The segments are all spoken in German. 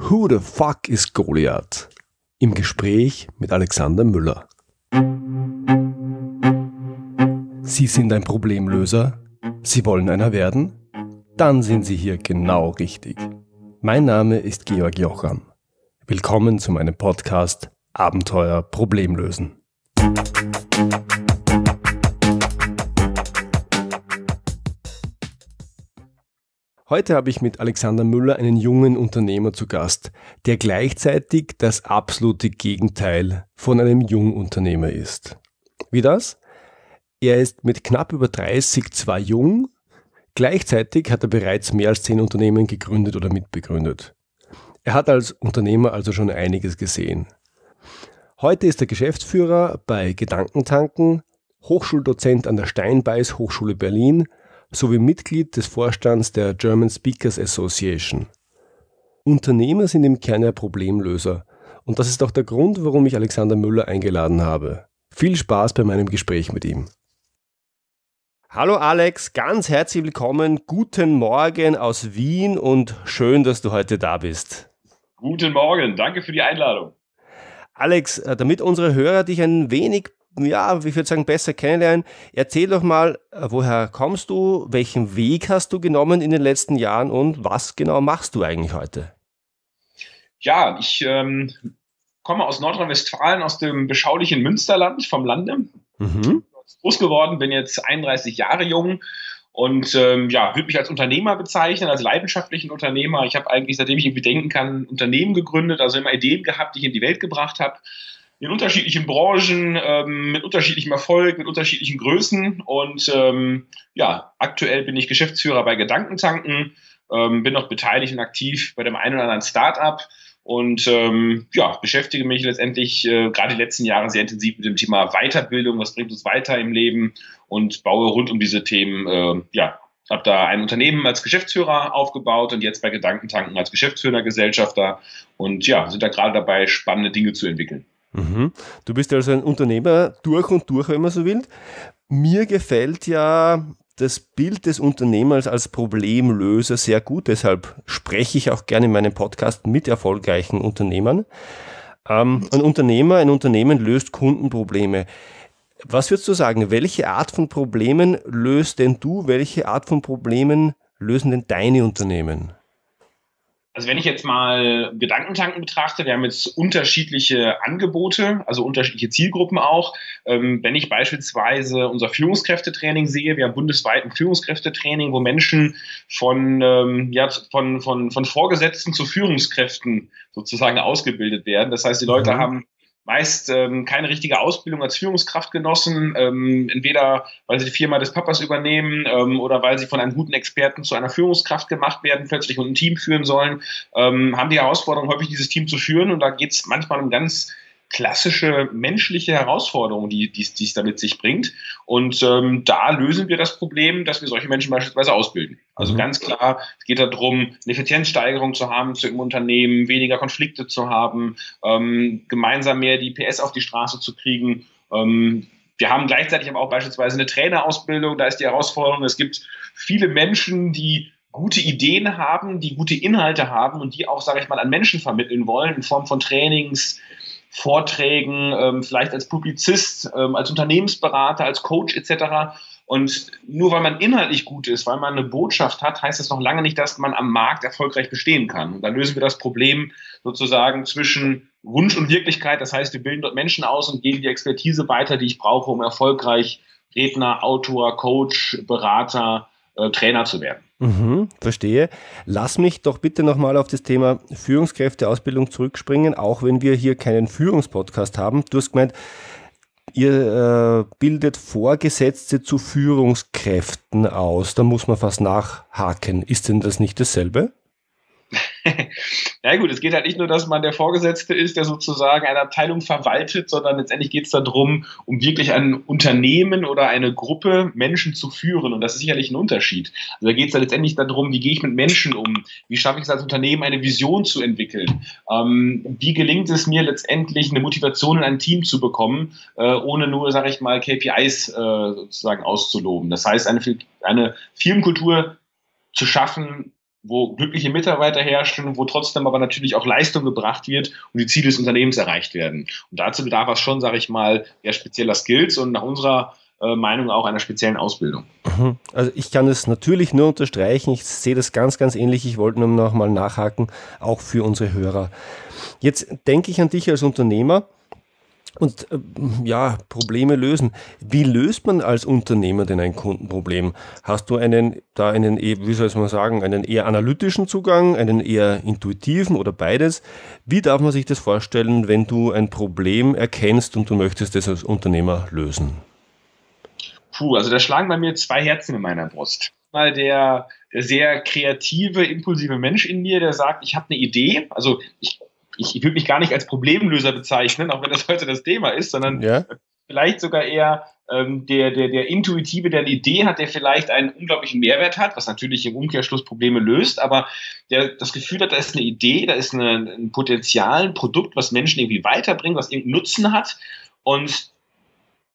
Who the fuck is Goliath? Im Gespräch mit Alexander Müller. Sie sind ein Problemlöser? Sie wollen einer werden? Dann sind Sie hier genau richtig. Mein Name ist Georg Jocham. Willkommen zu meinem Podcast Abenteuer Problemlösen. Heute habe ich mit Alexander Müller einen jungen Unternehmer zu Gast, der gleichzeitig das absolute Gegenteil von einem Jungunternehmer ist. Wie das? Er ist mit knapp über 30 zwar jung, gleichzeitig hat er bereits mehr als zehn Unternehmen gegründet oder mitbegründet. Er hat als Unternehmer also schon einiges gesehen. Heute ist er Geschäftsführer bei Gedankentanken, Hochschuldozent an der Steinbeiß Hochschule Berlin sowie Mitglied des Vorstands der German Speakers Association. Unternehmer sind im Kern ja Problemlöser und das ist auch der Grund, warum ich Alexander Müller eingeladen habe. Viel Spaß bei meinem Gespräch mit ihm. Hallo Alex, ganz herzlich willkommen. Guten Morgen aus Wien und schön, dass du heute da bist. Guten Morgen, danke für die Einladung. Alex, äh, damit unsere Hörer dich ein wenig ja, ich würde sagen, besser kennenlernen. Erzähl doch mal, äh, woher kommst du, welchen Weg hast du genommen in den letzten Jahren und was genau machst du eigentlich heute? Ja, ich ähm, komme aus Nordrhein-Westfalen, aus dem beschaulichen Münsterland vom Lande. Mhm. Groß geworden, bin jetzt 31 Jahre jung und ähm, ja, würde mich als Unternehmer bezeichnen, als leidenschaftlichen Unternehmer. Ich habe eigentlich, seitdem ich irgendwie denken kann, Unternehmen gegründet, also immer Ideen gehabt, die ich in die Welt gebracht habe in unterschiedlichen Branchen, ähm, mit unterschiedlichem Erfolg, mit unterschiedlichen Größen. Und ähm, ja, aktuell bin ich Geschäftsführer bei Gedankentanken, ähm, bin noch beteiligt und aktiv bei dem einen oder anderen Startup und ähm, ja, beschäftige mich letztendlich äh, gerade die letzten Jahre sehr intensiv mit dem Thema Weiterbildung, was bringt uns weiter im Leben und baue rund um diese Themen äh, ja, habe da ein Unternehmen als Geschäftsführer aufgebaut und jetzt bei Gedankentanken als Geschäftsführer Gesellschafter und ja, sind da gerade dabei, spannende Dinge zu entwickeln. Mhm. Du bist also ein Unternehmer durch und durch, wenn man so will. Mir gefällt ja das Bild des Unternehmers als Problemlöser sehr gut. Deshalb spreche ich auch gerne in meinem Podcast mit erfolgreichen Unternehmern. Ähm, ein Unternehmer, ein Unternehmen löst Kundenprobleme. Was würdest du sagen? Welche Art von Problemen löst denn du? Welche Art von Problemen lösen denn deine Unternehmen? Also wenn ich jetzt mal Gedankentanken betrachte, wir haben jetzt unterschiedliche Angebote, also unterschiedliche Zielgruppen auch. Ähm, wenn ich beispielsweise unser Führungskräftetraining sehe, wir haben bundesweit ein Führungskräftetraining, wo Menschen von, ähm, ja, von, von, von Vorgesetzten zu Führungskräften sozusagen ausgebildet werden. Das heißt, die Leute mhm. haben meist ähm, keine richtige Ausbildung als Führungskraft genossen, ähm, entweder weil sie die Firma des Papas übernehmen ähm, oder weil sie von einem guten Experten zu einer Führungskraft gemacht werden, plötzlich und ein Team führen sollen, ähm, haben die Herausforderung, häufig dieses Team zu führen. Und da geht es manchmal um ganz klassische menschliche Herausforderung, die, die, die es damit sich bringt. Und ähm, da lösen wir das Problem, dass wir solche Menschen beispielsweise ausbilden. Also mhm. ganz klar, es geht darum, eine Effizienzsteigerung zu haben zu im Unternehmen, weniger Konflikte zu haben, ähm, gemeinsam mehr die PS auf die Straße zu kriegen. Ähm, wir haben gleichzeitig aber auch beispielsweise eine Trainerausbildung. Da ist die Herausforderung, es gibt viele Menschen, die gute Ideen haben, die gute Inhalte haben und die auch, sage ich mal, an Menschen vermitteln wollen in Form von Trainings, Vorträgen, ähm, vielleicht als Publizist, ähm, als Unternehmensberater, als Coach etc. Und nur weil man inhaltlich gut ist, weil man eine Botschaft hat, heißt das noch lange nicht, dass man am Markt erfolgreich bestehen kann. Und dann lösen wir das Problem sozusagen zwischen Wunsch und Wirklichkeit. Das heißt, wir bilden dort Menschen aus und geben die Expertise weiter, die ich brauche, um erfolgreich Redner, Autor, Coach, Berater, äh, Trainer zu werden. Mhm, verstehe. Lass mich doch bitte nochmal auf das Thema Führungskräfteausbildung zurückspringen, auch wenn wir hier keinen Führungspodcast haben. Du hast gemeint, ihr äh, bildet Vorgesetzte zu Führungskräften aus. Da muss man fast nachhaken. Ist denn das nicht dasselbe? ja gut, es geht halt nicht nur, dass man der Vorgesetzte ist, der sozusagen eine Abteilung verwaltet, sondern letztendlich geht es darum, um wirklich ein Unternehmen oder eine Gruppe Menschen zu führen. Und das ist sicherlich ein Unterschied. Also da geht es letztendlich darum, wie gehe ich mit Menschen um? Wie schaffe ich es als Unternehmen, eine Vision zu entwickeln? Ähm, wie gelingt es mir letztendlich, eine Motivation in ein Team zu bekommen, äh, ohne nur, sage ich mal, KPIs äh, sozusagen auszuloben? Das heißt, eine, eine Firmenkultur zu schaffen, wo glückliche Mitarbeiter herrschen, wo trotzdem aber natürlich auch Leistung gebracht wird und die Ziele des Unternehmens erreicht werden. Und dazu bedarf es schon, sage ich mal, ja spezieller Skills und nach unserer äh, Meinung auch einer speziellen Ausbildung. Mhm. Also ich kann es natürlich nur unterstreichen. Ich sehe das ganz, ganz ähnlich. Ich wollte nur noch mal nachhaken, auch für unsere Hörer. Jetzt denke ich an dich als Unternehmer und äh, ja, Probleme lösen. Wie löst man als Unternehmer denn ein Kundenproblem? Hast du einen, da einen, wie soll man sagen, einen eher analytischen Zugang, einen eher intuitiven oder beides? Wie darf man sich das vorstellen, wenn du ein Problem erkennst und du möchtest es als Unternehmer lösen? Puh, also da schlagen bei mir zwei Herzen in meiner Brust. Mal der, der sehr kreative, impulsive Mensch in mir, der sagt, ich habe eine Idee. Also ich ich, ich würde mich gar nicht als Problemlöser bezeichnen, auch wenn das heute das Thema ist, sondern ja. vielleicht sogar eher ähm, der, der, der Intuitive, der eine Idee hat, der vielleicht einen unglaublichen Mehrwert hat, was natürlich im Umkehrschluss Probleme löst, aber der das Gefühl hat, da ist eine Idee, da ist eine, ein Potenzial, ein Produkt, was Menschen irgendwie weiterbringt, was irgendeinen Nutzen hat und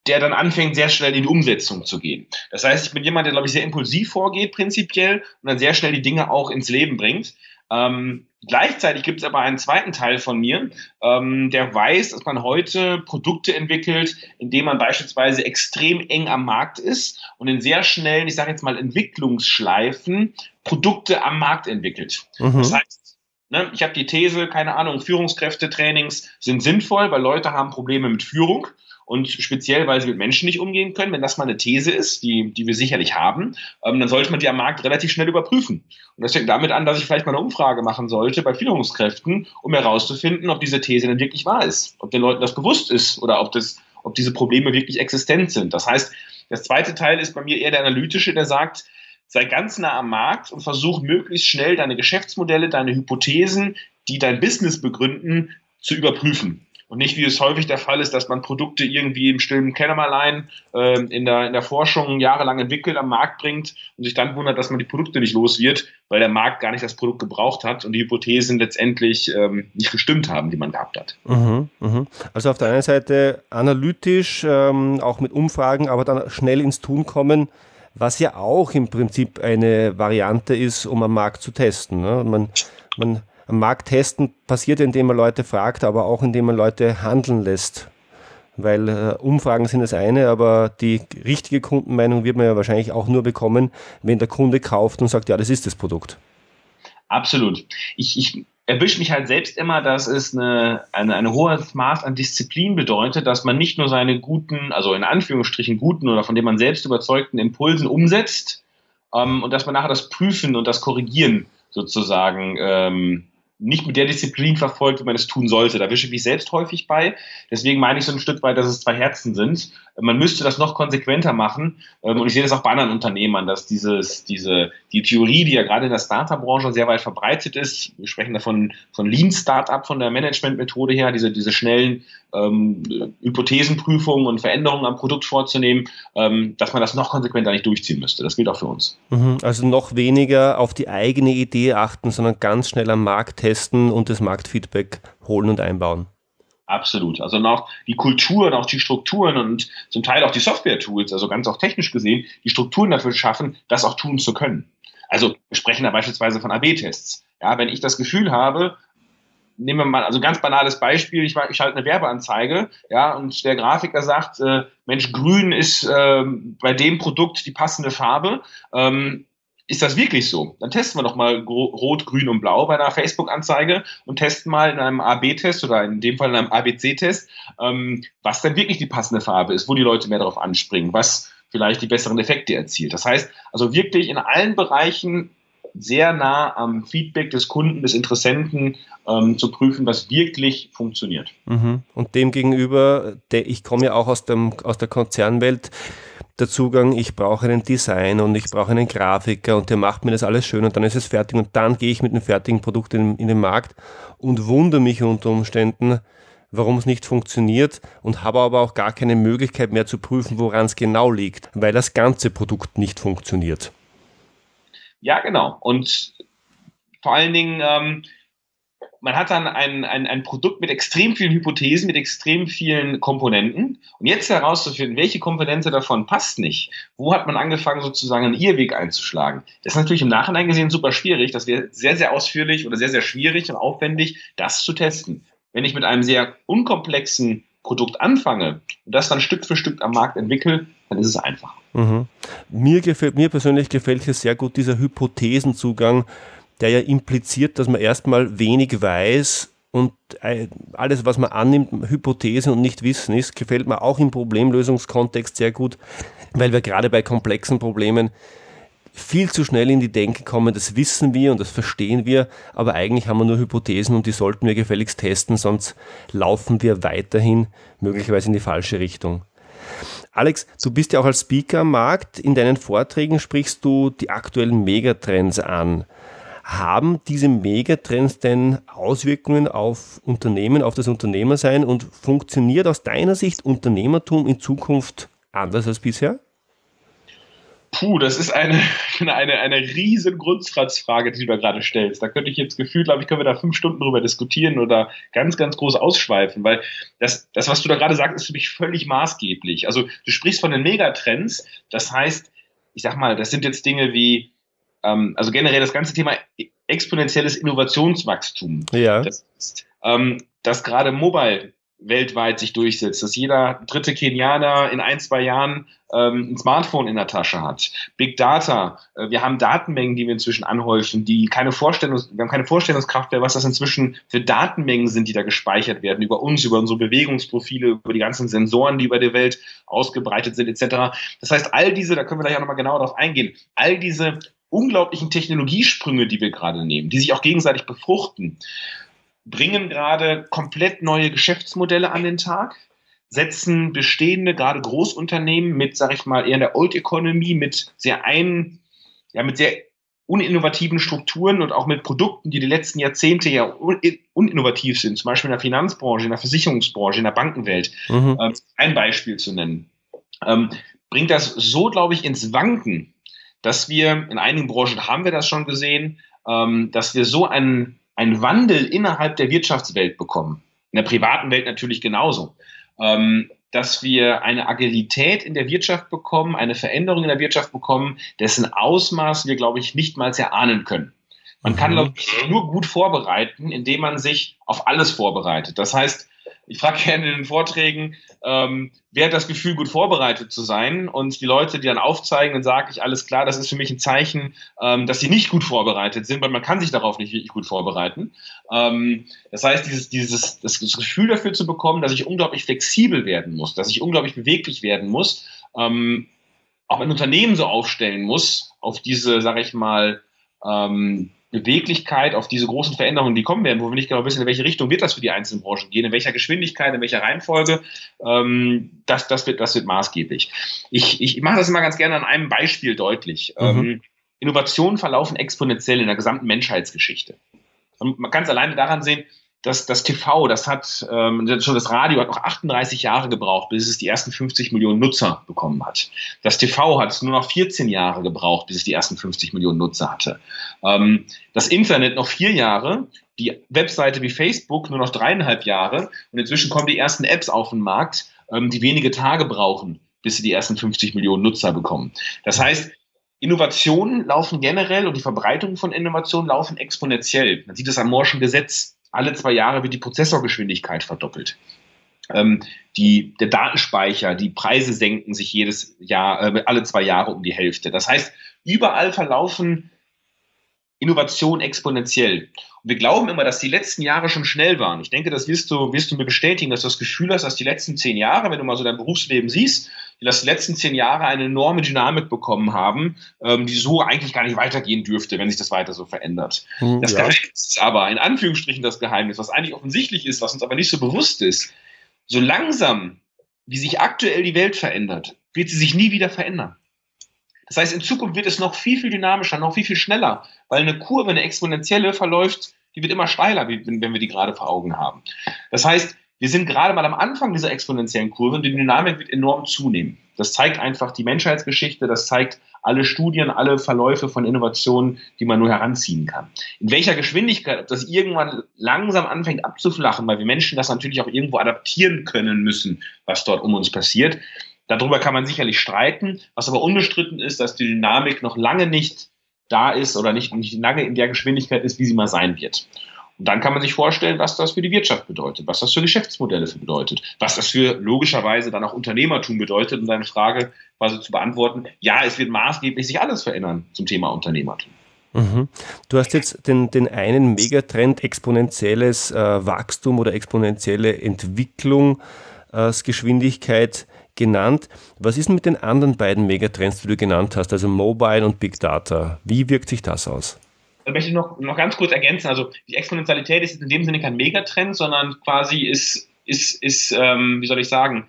der dann anfängt, sehr schnell in die Umsetzung zu gehen. Das heißt, ich bin jemand, der, glaube ich, sehr impulsiv vorgeht, prinzipiell, und dann sehr schnell die Dinge auch ins Leben bringt. Ähm, gleichzeitig gibt es aber einen zweiten Teil von mir, ähm, der weiß, dass man heute Produkte entwickelt, indem man beispielsweise extrem eng am Markt ist und in sehr schnellen, ich sage jetzt mal Entwicklungsschleifen, Produkte am Markt entwickelt. Mhm. Das heißt, ne, ich habe die These, keine Ahnung, Führungskräftetrainings sind sinnvoll, weil Leute haben Probleme mit Führung und speziell, weil sie mit Menschen nicht umgehen können, wenn das mal eine These ist, die, die wir sicherlich haben, ähm, dann sollte man die am Markt relativ schnell überprüfen. Und das fängt damit an, dass ich vielleicht mal eine Umfrage machen sollte bei Führungskräften, um herauszufinden, ob diese These denn wirklich wahr ist, ob den Leuten das bewusst ist oder ob, das, ob diese Probleme wirklich existent sind. Das heißt, das zweite Teil ist bei mir eher der analytische, der sagt, sei ganz nah am Markt und versuch möglichst schnell deine Geschäftsmodelle, deine Hypothesen, die dein Business begründen, zu überprüfen. Und nicht, wie es häufig der Fall ist, dass man Produkte irgendwie im stillen Kämmerlein äh, in, der, in der Forschung jahrelang entwickelt, am Markt bringt und sich dann wundert, dass man die Produkte nicht los wird, weil der Markt gar nicht das Produkt gebraucht hat und die Hypothesen letztendlich ähm, nicht gestimmt haben, die man gehabt hat. Mhm, mh. Also auf der einen Seite analytisch, ähm, auch mit Umfragen, aber dann schnell ins Tun kommen, was ja auch im Prinzip eine Variante ist, um am Markt zu testen. Ne? Man, man am Markt testen passiert, indem man Leute fragt, aber auch indem man Leute handeln lässt. Weil äh, Umfragen sind das eine, aber die richtige Kundenmeinung wird man ja wahrscheinlich auch nur bekommen, wenn der Kunde kauft und sagt, ja, das ist das Produkt. Absolut. Ich, ich erwische mich halt selbst immer, dass es eine, eine, eine hohes Maß an Disziplin bedeutet, dass man nicht nur seine guten, also in Anführungsstrichen guten oder von dem man selbst überzeugten Impulsen umsetzt ähm, und dass man nachher das Prüfen und das Korrigieren sozusagen ähm, nicht mit der Disziplin verfolgt, wie man es tun sollte. Da wische ich mich selbst häufig bei. Deswegen meine ich so ein Stück weit, dass es zwei Herzen sind. Man müsste das noch konsequenter machen. Ähm, und ich sehe das auch bei anderen Unternehmern, dass dieses, diese, die Theorie, die ja gerade in der Startup-Branche sehr weit verbreitet ist, wir sprechen davon von Lean Startup, von der Management-Methode her, diese, diese schnellen ähm, Hypothesenprüfungen und Veränderungen am Produkt vorzunehmen, ähm, dass man das noch konsequenter nicht durchziehen müsste. Das gilt auch für uns. Mhm. Also noch weniger auf die eigene Idee achten, sondern ganz schnell am Markt testen und das Marktfeedback holen und einbauen. Absolut. Also noch die Kultur auch die Strukturen und zum Teil auch die Software-Tools, also ganz auch technisch gesehen, die Strukturen dafür schaffen, das auch tun zu können. Also wir sprechen da beispielsweise von AB-Tests. Ja, wenn ich das Gefühl habe, nehmen wir mal, also ganz banales Beispiel, ich, ich halte eine Werbeanzeige, ja, und der Grafiker sagt, äh, Mensch, grün ist äh, bei dem Produkt die passende Farbe. Ähm, ist das wirklich so? Dann testen wir doch mal Rot, Grün und Blau bei einer Facebook-Anzeige und testen mal in einem AB-Test oder in dem Fall in einem ABC-Test, ähm, was dann wirklich die passende Farbe ist, wo die Leute mehr darauf anspringen, was vielleicht die besseren Effekte erzielt. Das heißt, also wirklich in allen Bereichen sehr nah am Feedback des Kunden, des Interessenten ähm, zu prüfen, was wirklich funktioniert. Mhm. Und dem gegenüber, der, ich komme ja auch aus, dem, aus der Konzernwelt, der Zugang, ich brauche einen Design und ich brauche einen Grafiker und der macht mir das alles schön und dann ist es fertig und dann gehe ich mit dem fertigen Produkt in, in den Markt und wundere mich unter Umständen, warum es nicht funktioniert und habe aber auch gar keine Möglichkeit mehr zu prüfen, woran es genau liegt, weil das ganze Produkt nicht funktioniert. Ja, genau. Und vor allen Dingen, ähm, man hat dann ein, ein, ein Produkt mit extrem vielen Hypothesen, mit extrem vielen Komponenten. Und jetzt herauszufinden, welche Komponente davon passt nicht, wo hat man angefangen, sozusagen einen Irrweg einzuschlagen. Das ist natürlich im Nachhinein gesehen super schwierig. Das wäre sehr, sehr ausführlich oder sehr, sehr schwierig und aufwendig, das zu testen. Wenn ich mit einem sehr unkomplexen Produkt anfange und das dann Stück für Stück am Markt entwickle, dann ist es einfach. Mhm. Mir, gefällt, mir persönlich gefällt hier sehr gut dieser Hypothesenzugang der ja impliziert, dass man erstmal wenig weiß und äh, alles, was man annimmt, Hypothesen und nicht Wissen ist, gefällt mir auch im Problemlösungskontext sehr gut, weil wir gerade bei komplexen Problemen viel zu schnell in die Denke kommen, das wissen wir und das verstehen wir, aber eigentlich haben wir nur Hypothesen und die sollten wir gefälligst testen, sonst laufen wir weiterhin möglicherweise in die falsche Richtung. Alex, du bist ja auch als Speaker am Markt. In deinen Vorträgen sprichst du die aktuellen Megatrends an. Haben diese Megatrends denn Auswirkungen auf Unternehmen, auf das Unternehmersein und funktioniert aus deiner Sicht Unternehmertum in Zukunft anders als bisher? Puh, das ist eine, eine, eine riesen Grundsatzfrage, die du da gerade stellst. Da könnte ich jetzt gefühlt, glaube ich, können wir da fünf Stunden drüber diskutieren oder ganz, ganz groß ausschweifen, weil das, das was du da gerade sagst, ist für mich völlig maßgeblich. Also du sprichst von den Megatrends, das heißt, ich sag mal, das sind jetzt Dinge wie ähm, also generell das ganze Thema exponentielles Innovationswachstum. Ja. Das ist, ähm, dass gerade Mobile weltweit sich durchsetzt, dass jeder dritte Kenianer in ein, zwei Jahren ähm, ein Smartphone in der Tasche hat. Big Data, äh, wir haben Datenmengen, die wir inzwischen anhäufen, die keine Vorstellung, wir haben keine Vorstellungskraft mehr, was das inzwischen für Datenmengen sind, die da gespeichert werden, über uns, über unsere Bewegungsprofile, über die ganzen Sensoren, die über der Welt ausgebreitet sind, etc. Das heißt, all diese, da können wir gleich auch nochmal genauer drauf eingehen, all diese unglaublichen Technologiesprünge, die wir gerade nehmen, die sich auch gegenseitig befruchten, bringen gerade komplett neue Geschäftsmodelle an den Tag, setzen bestehende, gerade Großunternehmen mit, sag ich mal, eher in der Old Economy, mit sehr ein, ja, mit sehr uninnovativen Strukturen und auch mit Produkten, die die letzten Jahrzehnte ja uninnovativ sind, zum Beispiel in der Finanzbranche, in der Versicherungsbranche, in der Bankenwelt, mhm. ähm, ein Beispiel zu nennen, ähm, bringt das so, glaube ich, ins Wanken, dass wir, in einigen Branchen haben wir das schon gesehen, ähm, dass wir so einen, einen Wandel innerhalb der Wirtschaftswelt bekommen. In der privaten Welt natürlich genauso. Ähm, dass wir eine Agilität in der Wirtschaft bekommen, eine Veränderung in der Wirtschaft bekommen, dessen Ausmaß wir, glaube ich, nicht mal erahnen können. Man kann, mhm. glaube ich, nur gut vorbereiten, indem man sich auf alles vorbereitet. Das heißt, ich frage gerne in den Vorträgen, ähm, wer hat das Gefühl, gut vorbereitet zu sein? Und die Leute, die dann aufzeigen, dann sage ich, alles klar, das ist für mich ein Zeichen, ähm, dass sie nicht gut vorbereitet sind, weil man kann sich darauf nicht wirklich gut vorbereiten. Ähm, das heißt, dieses, dieses, das Gefühl dafür zu bekommen, dass ich unglaublich flexibel werden muss, dass ich unglaublich beweglich werden muss, ähm, auch ein Unternehmen so aufstellen muss, auf diese, sage ich mal, ähm, Beweglichkeit auf diese großen Veränderungen, die kommen werden, wo wir nicht genau wissen, in welche Richtung wird das für die einzelnen Branchen gehen, in welcher Geschwindigkeit, in welcher Reihenfolge, ähm, das, das, wird, das wird maßgeblich. Ich, ich mache das immer ganz gerne an einem Beispiel deutlich. Mhm. Ähm, Innovationen verlaufen exponentiell in der gesamten Menschheitsgeschichte. Und man kann es alleine daran sehen, das, das TV, das hat ähm, schon das Radio hat noch 38 Jahre gebraucht, bis es die ersten 50 Millionen Nutzer bekommen hat. Das TV hat nur noch 14 Jahre gebraucht, bis es die ersten 50 Millionen Nutzer hatte. Ähm, das Internet noch vier Jahre, die Webseite wie Facebook nur noch dreieinhalb Jahre und inzwischen kommen die ersten Apps auf den Markt, ähm, die wenige Tage brauchen, bis sie die ersten 50 Millionen Nutzer bekommen. Das heißt, Innovationen laufen generell und die Verbreitung von Innovationen laufen exponentiell. Man sieht es am Morschen Gesetz alle zwei Jahre wird die Prozessorgeschwindigkeit verdoppelt. Ähm, die, der Datenspeicher, die Preise senken sich jedes Jahr, äh, alle zwei Jahre um die Hälfte. Das heißt, überall verlaufen Innovation exponentiell. Und wir glauben immer, dass die letzten Jahre schon schnell waren. Ich denke, das wirst du, wirst du mir bestätigen, dass du das Gefühl hast, dass die letzten zehn Jahre, wenn du mal so dein Berufsleben siehst, dass die letzten zehn Jahre eine enorme Dynamik bekommen haben, ähm, die so eigentlich gar nicht weitergehen dürfte, wenn sich das weiter so verändert. Hm, das ja. Geheimnis ist aber, in Anführungsstrichen das Geheimnis, was eigentlich offensichtlich ist, was uns aber nicht so bewusst ist, so langsam, wie sich aktuell die Welt verändert, wird sie sich nie wieder verändern. Das heißt, in Zukunft wird es noch viel, viel dynamischer, noch viel, viel schneller, weil eine Kurve, eine exponentielle verläuft, die wird immer steiler, wenn wir die gerade vor Augen haben. Das heißt, wir sind gerade mal am Anfang dieser exponentiellen Kurve und die Dynamik wird enorm zunehmen. Das zeigt einfach die Menschheitsgeschichte, das zeigt alle Studien, alle Verläufe von Innovationen, die man nur heranziehen kann. In welcher Geschwindigkeit, das irgendwann langsam anfängt abzuflachen, weil wir Menschen das natürlich auch irgendwo adaptieren können müssen, was dort um uns passiert. Darüber kann man sicherlich streiten. Was aber unbestritten ist, dass die Dynamik noch lange nicht da ist oder nicht, nicht lange in der Geschwindigkeit ist, wie sie mal sein wird. Und dann kann man sich vorstellen, was das für die Wirtschaft bedeutet, was das für Geschäftsmodelle bedeutet, was das für logischerweise dann auch Unternehmertum bedeutet, um deine Frage quasi zu beantworten. Ja, es wird maßgeblich sich alles verändern zum Thema Unternehmertum. Mhm. Du hast jetzt den, den einen Megatrend exponentielles äh, Wachstum oder exponentielle Entwicklungsgeschwindigkeit genannt. Was ist mit den anderen beiden Megatrends, die du genannt hast, also Mobile und Big Data? Wie wirkt sich das aus? Möchte ich noch, noch ganz kurz ergänzen. Also die Exponentialität ist in dem Sinne kein Megatrend, sondern quasi ist, ist, ist ähm, wie soll ich sagen,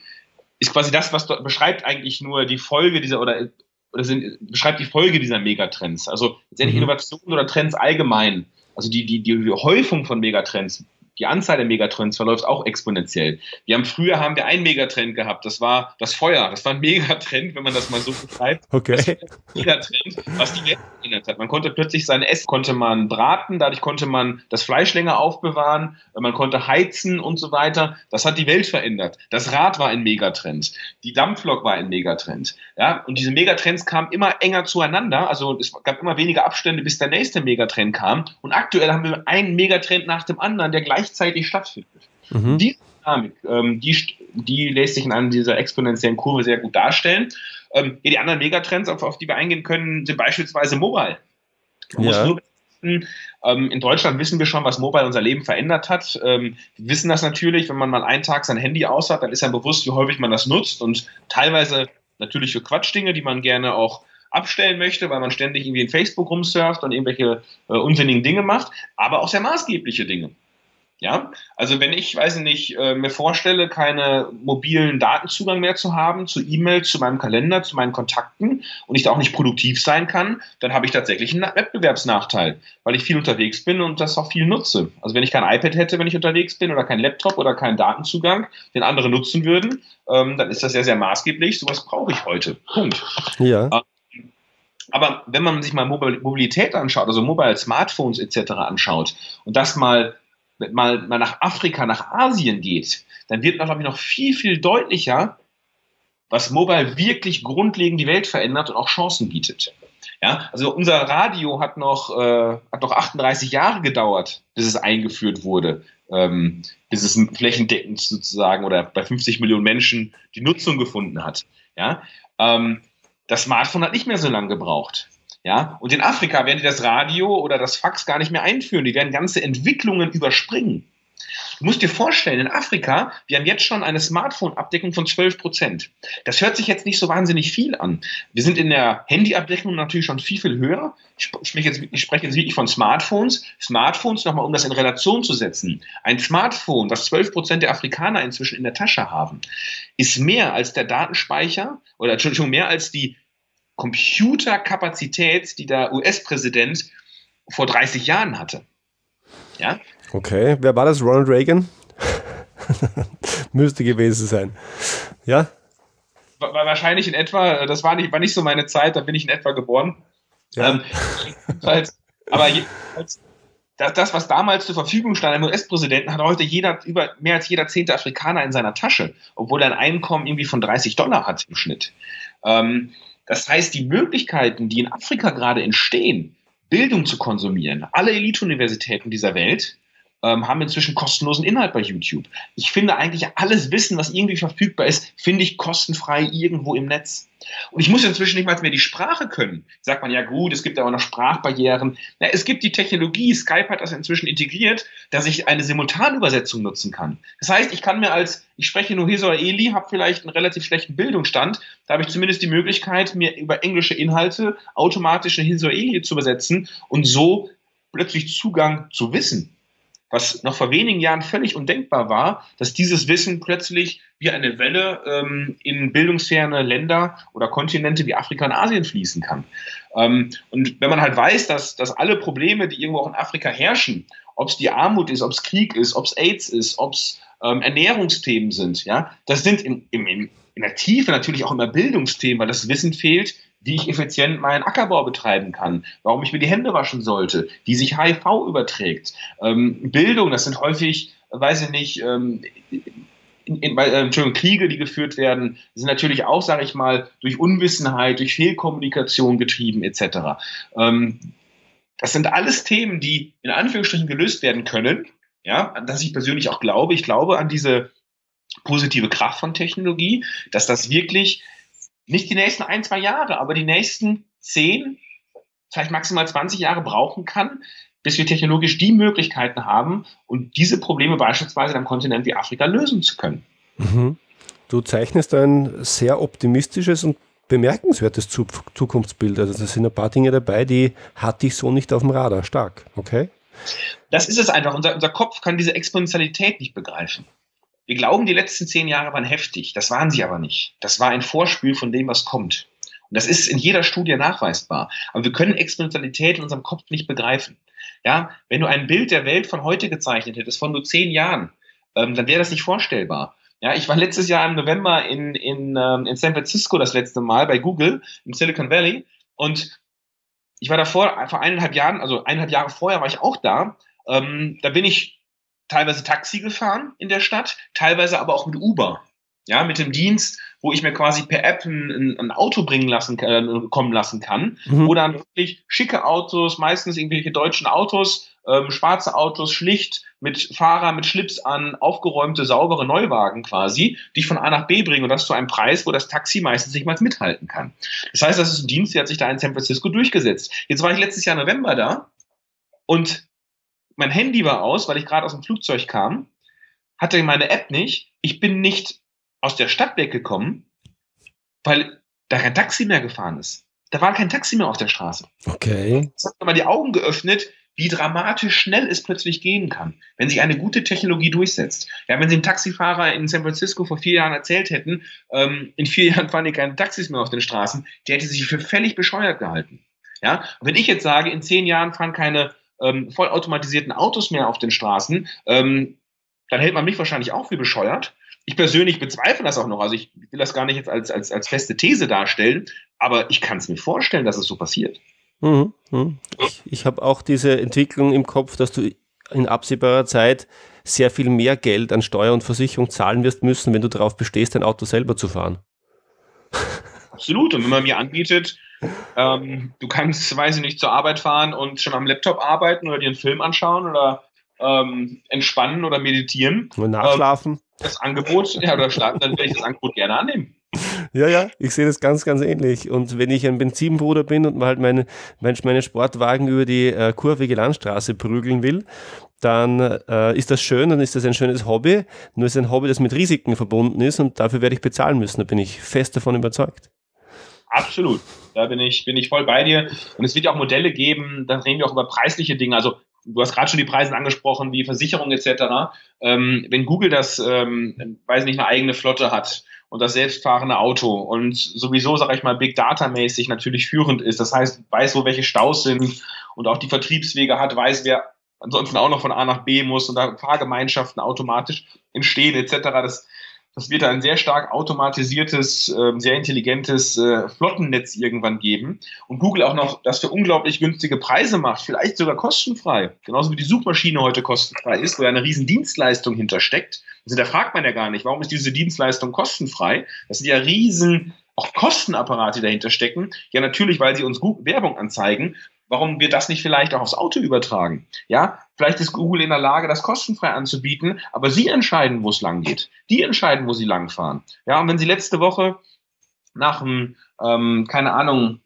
ist quasi das, was dort beschreibt eigentlich nur die Folge dieser oder, oder sind, beschreibt die Folge dieser Megatrends. Also letztendlich mhm. Innovationen oder Trends allgemein. Also die, die, die Häufung von Megatrends die Anzahl der Megatrends verläuft auch exponentiell. Wir haben früher haben wir einen Megatrend gehabt, das war das Feuer. Das war ein Megatrend, wenn man das mal so beschreibt. Okay. Das war ein Megatrend, was die Welt verändert hat. Man konnte plötzlich sein Essen konnte man braten, dadurch konnte man das Fleisch länger aufbewahren, man konnte heizen und so weiter. Das hat die Welt verändert. Das Rad war ein Megatrend. Die Dampflok war ein Megatrend. Ja, und diese Megatrends kamen immer enger zueinander. Also es gab immer weniger Abstände, bis der nächste Megatrend kam. Und aktuell haben wir einen Megatrend nach dem anderen, der gleich gleichzeitig stattfindet. Mhm. Diese Dynamik, ähm, die, die lässt sich in einer dieser exponentiellen Kurve sehr gut darstellen. Ähm, die anderen Megatrends, auf, auf, die wir eingehen können, sind beispielsweise Mobile. Man ja. muss nur ähm, in Deutschland wissen wir schon, was Mobile unser Leben verändert hat. Ähm, wir wissen das natürlich, wenn man mal einen Tag sein Handy aus hat, dann ist einem bewusst, wie häufig man das nutzt und teilweise natürlich für Quatschdinge, die man gerne auch abstellen möchte, weil man ständig irgendwie in Facebook rumsurft und irgendwelche äh, unsinnigen Dinge macht, aber auch sehr maßgebliche Dinge. Ja, also wenn ich, weiß nicht, äh, mir vorstelle, keine mobilen Datenzugang mehr zu haben zu E-Mails, zu meinem Kalender, zu meinen Kontakten und ich da auch nicht produktiv sein kann, dann habe ich tatsächlich einen Wettbewerbsnachteil, weil ich viel unterwegs bin und das auch viel nutze. Also wenn ich kein iPad hätte, wenn ich unterwegs bin oder kein Laptop oder keinen Datenzugang, den andere nutzen würden, ähm, dann ist das sehr, sehr maßgeblich. Sowas brauche ich heute. Punkt. Ja. Ähm, aber wenn man sich mal Mobilität anschaut, also Mobile Smartphones etc. anschaut und das mal mal, mal nach Afrika, nach Asien geht, dann wird, glaube ich, noch viel, viel deutlicher, was Mobile wirklich grundlegend die Welt verändert und auch Chancen bietet. Ja, also unser Radio hat noch, äh, hat noch 38 Jahre gedauert, bis es eingeführt wurde, ähm, bis es flächendeckend sozusagen oder bei 50 Millionen Menschen die Nutzung gefunden hat. Ja, ähm, das Smartphone hat nicht mehr so lange gebraucht. Ja, und in Afrika werden die das Radio oder das Fax gar nicht mehr einführen. Die werden ganze Entwicklungen überspringen. Du musst dir vorstellen, in Afrika, wir haben jetzt schon eine Smartphone-Abdeckung von 12 Prozent. Das hört sich jetzt nicht so wahnsinnig viel an. Wir sind in der Handy-Abdeckung natürlich schon viel, viel höher. Ich spreche jetzt, ich spreche jetzt wirklich von Smartphones. Smartphones, nochmal, um das in Relation zu setzen. Ein Smartphone, das 12 Prozent der Afrikaner inzwischen in der Tasche haben, ist mehr als der Datenspeicher oder Entschuldigung, mehr als die Computerkapazität, die der US-Präsident vor 30 Jahren hatte. Ja? Okay, wer war das? Ronald Reagan? Müsste gewesen sein. Ja? Wahrscheinlich in etwa, das war nicht, war nicht so meine Zeit, da bin ich in etwa geboren. Ja. Ähm, aber jedenfalls, das, das, was damals zur Verfügung stand, einem US-Präsidenten, hat heute jeder, über, mehr als jeder zehnte Afrikaner in seiner Tasche, obwohl er ein Einkommen irgendwie von 30 Dollar hat im Schnitt. Ähm, das heißt, die Möglichkeiten, die in Afrika gerade entstehen, Bildung zu konsumieren, alle Elite-Universitäten dieser Welt ähm, haben inzwischen kostenlosen Inhalt bei YouTube. Ich finde eigentlich alles Wissen, was irgendwie verfügbar ist, finde ich kostenfrei irgendwo im Netz. Und ich muss inzwischen nicht mal mehr die Sprache können. Sagt man ja gut, es gibt aber noch Sprachbarrieren. Ja, es gibt die Technologie, Skype hat das inzwischen integriert, dass ich eine Simultanübersetzung nutzen kann. Das heißt, ich kann mir als, ich spreche nur Hisraeli, habe vielleicht einen relativ schlechten Bildungsstand, da habe ich zumindest die Möglichkeit, mir über englische Inhalte automatisch in Hisraeli zu übersetzen und so plötzlich Zugang zu Wissen was noch vor wenigen Jahren völlig undenkbar war, dass dieses Wissen plötzlich wie eine Welle ähm, in bildungsferne Länder oder Kontinente wie Afrika und Asien fließen kann. Ähm, und wenn man halt weiß, dass, dass alle Probleme, die irgendwo auch in Afrika herrschen, ob es die Armut ist, ob es Krieg ist, ob es AIDS ist, ob es ähm, Ernährungsthemen sind, ja, das sind im, im, in der Tiefe natürlich auch immer Bildungsthemen, weil das Wissen fehlt, wie ich effizient meinen Ackerbau betreiben kann, warum ich mir die Hände waschen sollte, wie sich HIV überträgt. Ähm, Bildung, das sind häufig, weiß ich nicht, ähm, in, in, äh, Entschuldigung, Kriege, die geführt werden, sind natürlich auch, sage ich mal, durch Unwissenheit, durch Fehlkommunikation getrieben etc. Ähm, das sind alles Themen, die in Anführungsstrichen gelöst werden können. Ja, an das ich persönlich auch glaube. Ich glaube an diese positive Kraft von Technologie, dass das wirklich nicht die nächsten ein, zwei Jahre, aber die nächsten zehn, vielleicht maximal 20 Jahre brauchen kann, bis wir technologisch die Möglichkeiten haben und diese Probleme beispielsweise am Kontinent wie Afrika lösen zu können. Mhm. Du zeichnest ein sehr optimistisches und bemerkenswertes Zukunftsbild. Also da sind ein paar Dinge dabei, die hatte ich so nicht auf dem Radar. Stark, okay? Das ist es einfach. Unser, unser Kopf kann diese Exponentialität nicht begreifen. Wir glauben, die letzten zehn Jahre waren heftig. Das waren sie aber nicht. Das war ein Vorspiel von dem, was kommt. Und das ist in jeder Studie nachweisbar. Aber wir können Exponentialität in unserem Kopf nicht begreifen. Ja, wenn du ein Bild der Welt von heute gezeichnet hättest, von nur zehn Jahren, ähm, dann wäre das nicht vorstellbar. Ja, ich war letztes Jahr im November in, in, ähm, in San Francisco das letzte Mal bei Google im Silicon Valley und ich war davor, vor eineinhalb Jahren, also eineinhalb Jahre vorher war ich auch da. Ähm, da bin ich teilweise Taxi gefahren in der Stadt, teilweise aber auch mit Uber. Ja, mit dem Dienst, wo ich mir quasi per App ein, ein Auto bringen lassen, äh, kommen lassen kann, mhm. wo dann wirklich schicke Autos, meistens irgendwelche deutschen Autos, ähm, schwarze Autos, schlicht, mit Fahrer, mit Schlips an, aufgeräumte, saubere Neuwagen quasi, die ich von A nach B bringen und das zu einem Preis, wo das Taxi meistens nicht mal mithalten kann. Das heißt, das ist ein Dienst, der hat sich da in San Francisco durchgesetzt. Jetzt war ich letztes Jahr November da und mein Handy war aus, weil ich gerade aus dem Flugzeug kam, hatte meine App nicht. Ich bin nicht aus der Stadt weggekommen, weil da kein Taxi mehr gefahren ist. Da war kein Taxi mehr auf der Straße. Okay. Das hat mir mal die Augen geöffnet, wie dramatisch schnell es plötzlich gehen kann, wenn sich eine gute Technologie durchsetzt. Ja, wenn Sie einem Taxifahrer in San Francisco vor vier Jahren erzählt hätten, ähm, in vier Jahren fahren hier keine Taxis mehr auf den Straßen, der hätte sich für völlig bescheuert gehalten. Ja, und wenn ich jetzt sage, in zehn Jahren fahren keine ähm, vollautomatisierten Autos mehr auf den Straßen, ähm, dann hält man mich wahrscheinlich auch für bescheuert. Ich persönlich bezweifle das auch noch. Also ich will das gar nicht jetzt als, als, als feste These darstellen, aber ich kann es mir vorstellen, dass es so passiert. Mhm, mhm. Ich, ich habe auch diese Entwicklung im Kopf, dass du in absehbarer Zeit sehr viel mehr Geld an Steuer und Versicherung zahlen wirst müssen, wenn du darauf bestehst, dein Auto selber zu fahren. Absolut. Und wenn man mir anbietet, ähm, du kannst, weiß ich nicht, zur Arbeit fahren und schon am Laptop arbeiten oder dir einen Film anschauen oder ähm, entspannen oder meditieren. Und nachschlafen. Ähm, das Angebot, ja, oder schlafen, dann werde ich das Angebot gerne annehmen. Ja, ja, ich sehe das ganz, ganz ähnlich. Und wenn ich ein Benzinbruder bin und mal halt meine, meine Sportwagen über die äh, kurvige Landstraße prügeln will, dann äh, ist das schön, dann ist das ein schönes Hobby. Nur ist ein Hobby, das mit Risiken verbunden ist und dafür werde ich bezahlen müssen. Da bin ich fest davon überzeugt. Absolut. Da bin ich, bin ich voll bei dir. Und es wird ja auch Modelle geben, da reden wir auch über preisliche Dinge. Also du hast gerade schon die Preise angesprochen, wie Versicherung etc. Ähm, wenn Google das, ähm, weiß nicht, eine eigene Flotte hat und das selbstfahrende Auto und sowieso, sage ich mal, Big Data mäßig natürlich führend ist, das heißt, weiß, wo welche Staus sind und auch die Vertriebswege hat, weiß, wer ansonsten auch noch von A nach B muss und da Fahrgemeinschaften automatisch entstehen etc. Das, das wird ein sehr stark automatisiertes, ähm, sehr intelligentes äh, Flottennetz irgendwann geben. Und Google auch noch das für unglaublich günstige Preise macht, vielleicht sogar kostenfrei. Genauso wie die Suchmaschine heute kostenfrei ist, wo ja eine riesen Dienstleistung hintersteckt. Also da fragt man ja gar nicht, warum ist diese Dienstleistung kostenfrei? Das sind ja riesen auch Kostenapparate, dahinter stecken. Ja, natürlich, weil sie uns Werbung anzeigen, Warum wir das nicht vielleicht auch aufs Auto übertragen? Ja, vielleicht ist Google in der Lage, das kostenfrei anzubieten, aber Sie entscheiden, wo es lang geht. Die entscheiden, wo Sie langfahren. Ja, und wenn Sie letzte Woche nach einem, ähm, keine Ahnung,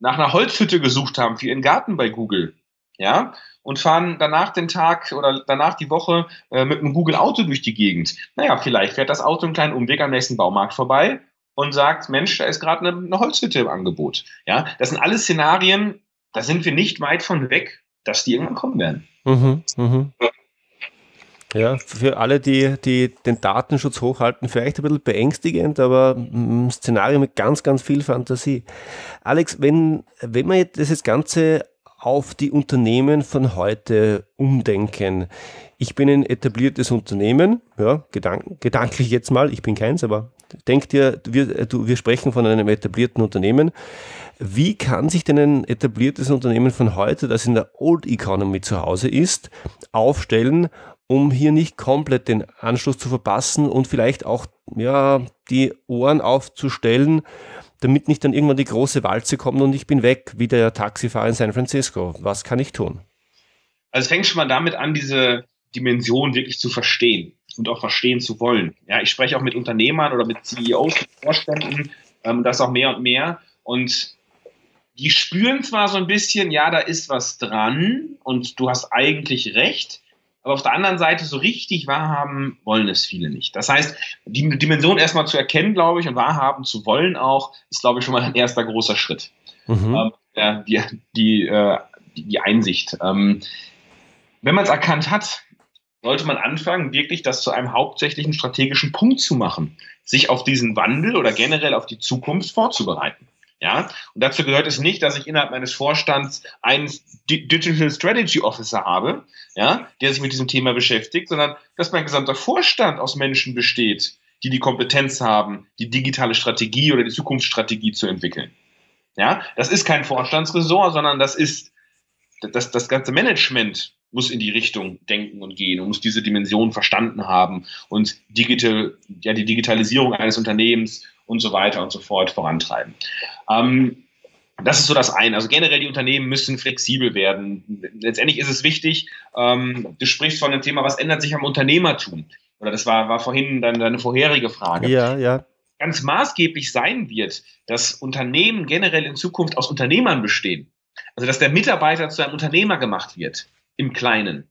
nach einer Holzhütte gesucht haben für Ihren Garten bei Google, ja, und fahren danach den Tag oder danach die Woche äh, mit einem Google Auto durch die Gegend. Naja, vielleicht fährt das Auto einen kleinen Umweg am nächsten Baumarkt vorbei und sagt, Mensch, da ist gerade eine, eine Holzhütte im Angebot. Ja, das sind alles Szenarien, da sind wir nicht weit von weg, dass die irgendwann kommen werden. Mhm, mhm. Ja, für alle, die, die den Datenschutz hochhalten, vielleicht ein bisschen beängstigend, aber ein Szenario mit ganz, ganz viel Fantasie. Alex, wenn, wenn man das jetzt Ganze auf die Unternehmen von heute umdenken. Ich bin ein etabliertes Unternehmen, ja, gedank gedanklich jetzt mal, ich bin keins, aber denk dir, wir, du, wir sprechen von einem etablierten Unternehmen. Wie kann sich denn ein etabliertes Unternehmen von heute, das in der Old Economy zu Hause ist, aufstellen, um hier nicht komplett den Anschluss zu verpassen und vielleicht auch ja, die Ohren aufzustellen, damit nicht dann irgendwann die große Walze kommt und ich bin weg, wie der Taxifahrer in San Francisco. Was kann ich tun? Also es fängt schon mal damit an, diese Dimension wirklich zu verstehen und auch verstehen zu wollen. Ja, ich spreche auch mit Unternehmern oder mit CEOs, mit Vorständen, ähm, das auch mehr und mehr. Und die spüren zwar so ein bisschen, ja, da ist was dran und du hast eigentlich recht, aber auf der anderen Seite so richtig wahrhaben wollen es viele nicht. Das heißt, die Dimension erstmal zu erkennen, glaube ich, und wahrhaben zu wollen auch, ist, glaube ich, schon mal ein erster großer Schritt. Mhm. Ähm, ja, die, die, äh, die, Einsicht. Ähm, wenn man es erkannt hat, sollte man anfangen, wirklich das zu einem hauptsächlichen strategischen Punkt zu machen, sich auf diesen Wandel oder generell auf die Zukunft vorzubereiten. Ja, und dazu gehört es nicht, dass ich innerhalb meines Vorstands einen Digital Strategy Officer habe, ja, der sich mit diesem Thema beschäftigt, sondern dass mein gesamter Vorstand aus Menschen besteht, die die Kompetenz haben, die digitale Strategie oder die Zukunftsstrategie zu entwickeln. Ja, das ist kein Vorstandsressort, sondern das ist das, das ganze Management muss in die Richtung denken und gehen und muss diese Dimension verstanden haben und digital, ja, die Digitalisierung eines Unternehmens und so weiter und so fort vorantreiben. Ähm, das ist so das eine. Also generell die Unternehmen müssen flexibel werden. Letztendlich ist es wichtig, ähm, du sprichst von dem Thema, was ändert sich am Unternehmertum? Oder das war, war vorhin deine, deine vorherige Frage. Ja, ja. Ganz maßgeblich sein wird, dass Unternehmen generell in Zukunft aus Unternehmern bestehen. Also dass der Mitarbeiter zu einem Unternehmer gemacht wird im Kleinen.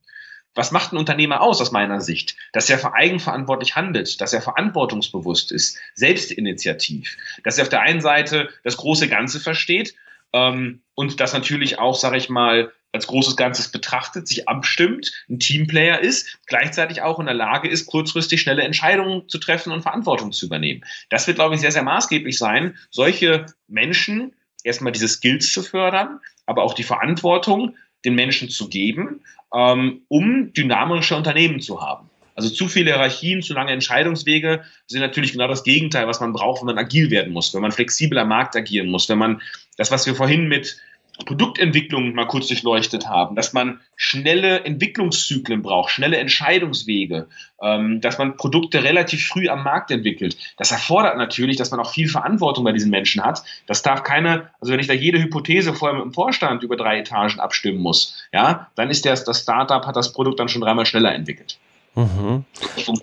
Was macht ein Unternehmer aus, aus meiner Sicht? Dass er eigenverantwortlich handelt, dass er verantwortungsbewusst ist, selbstinitiativ, dass er auf der einen Seite das große Ganze versteht ähm, und das natürlich auch, sage ich mal, als großes Ganzes betrachtet, sich abstimmt, ein Teamplayer ist, gleichzeitig auch in der Lage ist, kurzfristig schnelle Entscheidungen zu treffen und Verantwortung zu übernehmen. Das wird, glaube ich, sehr, sehr maßgeblich sein, solche Menschen erstmal diese Skills zu fördern, aber auch die Verantwortung den Menschen zu geben, ähm, um dynamische Unternehmen zu haben. Also zu viele Hierarchien, zu lange Entscheidungswege sind natürlich genau das Gegenteil, was man braucht, wenn man agil werden muss, wenn man flexibel am Markt agieren muss, wenn man das, was wir vorhin mit Produktentwicklung mal kurz durchleuchtet haben, dass man schnelle Entwicklungszyklen braucht, schnelle Entscheidungswege, ähm, dass man Produkte relativ früh am Markt entwickelt. Das erfordert natürlich, dass man auch viel Verantwortung bei diesen Menschen hat. Das darf keine, also wenn ich da jede Hypothese vorher mit dem Vorstand über drei Etagen abstimmen muss, ja, dann ist der, das Startup hat das Produkt dann schon dreimal schneller entwickelt. Mhm.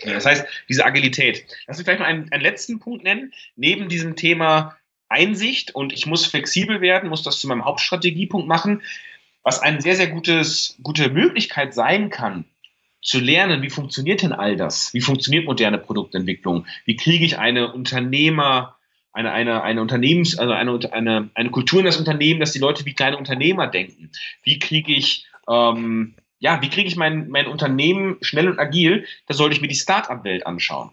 Das heißt, diese Agilität. Lass mich vielleicht noch einen, einen letzten Punkt nennen. Neben diesem Thema Einsicht und ich muss flexibel werden, muss das zu meinem Hauptstrategiepunkt machen, was eine sehr, sehr gutes, gute Möglichkeit sein kann, zu lernen, wie funktioniert denn all das? Wie funktioniert moderne Produktentwicklung? Wie kriege ich eine Unternehmer, eine, eine, eine Unternehmens, also eine, eine, eine Kultur in das Unternehmen, dass die Leute wie kleine Unternehmer denken? Wie kriege ich, ähm, ja, wie kriege ich mein, mein Unternehmen schnell und agil? Da sollte ich mir die Start-up-Welt anschauen.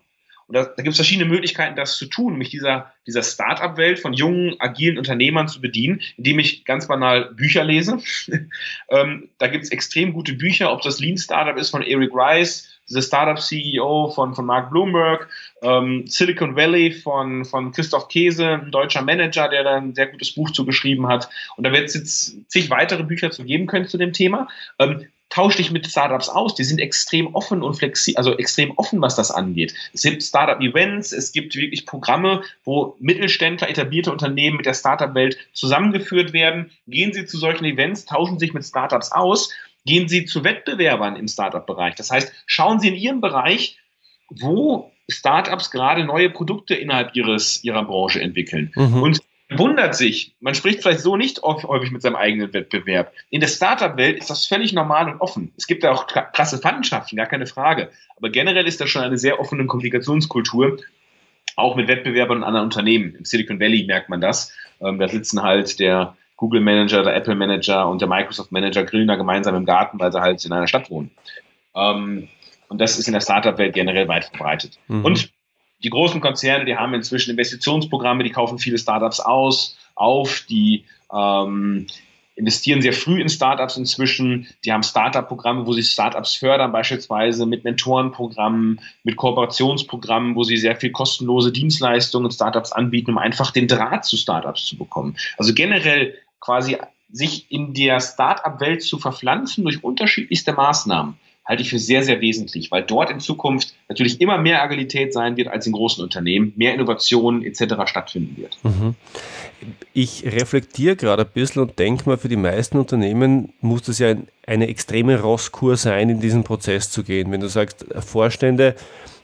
Und da, da gibt es verschiedene Möglichkeiten, das zu tun, mich dieser, dieser Start-up-Welt von jungen, agilen Unternehmern zu bedienen, indem ich ganz banal Bücher lese. ähm, da gibt es extrem gute Bücher, ob das Lean Startup ist von Eric Rice, dieser Startup-CEO von, von Mark Bloomberg, ähm, Silicon Valley von, von Christoph Käse, ein deutscher Manager, der da ein sehr gutes Buch zugeschrieben hat. Und da wird es jetzt zig weitere Bücher zu geben können zu dem Thema. Ähm, tausch dich mit Startups aus. Die sind extrem offen und flexibel, also extrem offen, was das angeht. Es gibt Startup-Events, es gibt wirklich Programme, wo Mittelständler, etablierte Unternehmen mit der Startup-Welt zusammengeführt werden. Gehen Sie zu solchen Events, tauschen sich mit Startups aus, gehen Sie zu Wettbewerbern im Startup-Bereich. Das heißt, schauen Sie in Ihrem Bereich, wo Startups gerade neue Produkte innerhalb ihres, ihrer Branche entwickeln. Mhm. Und wundert sich, man spricht vielleicht so nicht häufig mit seinem eigenen Wettbewerb. In der Startup-Welt ist das völlig normal und offen. Es gibt da auch krasse Feindschaften, gar keine Frage. Aber generell ist das schon eine sehr offene Kommunikationskultur, auch mit Wettbewerbern und anderen Unternehmen. Im Silicon Valley merkt man das. Ähm, da sitzen halt der Google Manager, der Apple Manager und der Microsoft Manager grillen da gemeinsam im Garten, weil sie halt in einer Stadt wohnen. Ähm, und das ist in der Startup-Welt generell weit verbreitet. Mhm. Und die großen Konzerne, die haben inzwischen Investitionsprogramme, die kaufen viele Startups aus, auf, die, ähm, investieren sehr früh in Startups inzwischen. Die haben Startup-Programme, wo sie Startups fördern, beispielsweise mit Mentorenprogrammen, mit Kooperationsprogrammen, wo sie sehr viel kostenlose Dienstleistungen Startups anbieten, um einfach den Draht zu Startups zu bekommen. Also generell quasi sich in der Startup-Welt zu verpflanzen durch unterschiedlichste Maßnahmen halte ich für sehr, sehr wesentlich, weil dort in Zukunft natürlich immer mehr Agilität sein wird als in großen Unternehmen, mehr Innovation etc. stattfinden wird. Mhm. Ich reflektiere gerade ein bisschen und denke mal, für die meisten Unternehmen muss das ja eine extreme Rosskur sein, in diesen Prozess zu gehen. Wenn du sagst, Vorstände,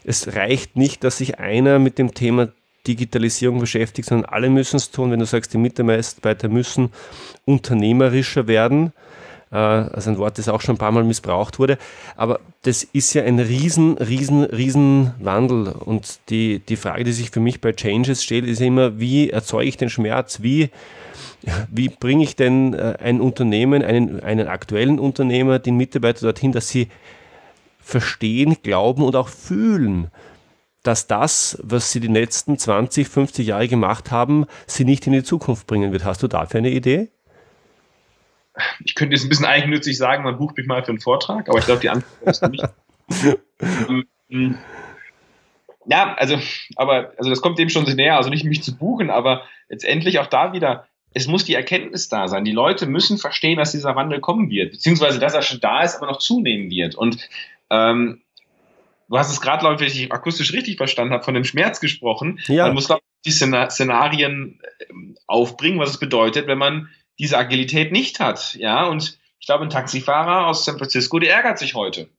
es reicht nicht, dass sich einer mit dem Thema Digitalisierung beschäftigt, sondern alle müssen es tun. Wenn du sagst, die Mitarbeiter müssen unternehmerischer werden, äh, also ein Wort, das auch schon ein paar Mal missbraucht wurde. Aber das ist ja ein riesen, riesen, riesen Wandel. Und die, die Frage, die sich für mich bei Changes stellt, ist immer, wie erzeuge ich den Schmerz? Wie, wie bringe ich denn äh, ein Unternehmen, einen, einen aktuellen Unternehmer, den Mitarbeiter dorthin, dass sie verstehen, glauben und auch fühlen, dass das, was sie die letzten 20, 50 Jahre gemacht haben, sie nicht in die Zukunft bringen wird. Hast du dafür eine Idee? Ich könnte jetzt ein bisschen eigennützig sagen, man bucht mich mal für einen Vortrag, aber ich glaube, die Antwort ist nicht. Ähm, ja, also, aber, also das kommt dem schon sehr näher, also nicht mich zu buchen, aber letztendlich auch da wieder, es muss die Erkenntnis da sein. Die Leute müssen verstehen, dass dieser Wandel kommen wird, beziehungsweise dass er schon da ist, aber noch zunehmen wird. Und ähm, du hast es gerade, glaube ich akustisch richtig verstanden habe, von dem Schmerz gesprochen. Ja. Man muss, glaube ich, die Szenarien ähm, aufbringen, was es bedeutet, wenn man diese Agilität nicht hat. Ja, und ich glaube, ein Taxifahrer aus San Francisco, der ärgert sich heute.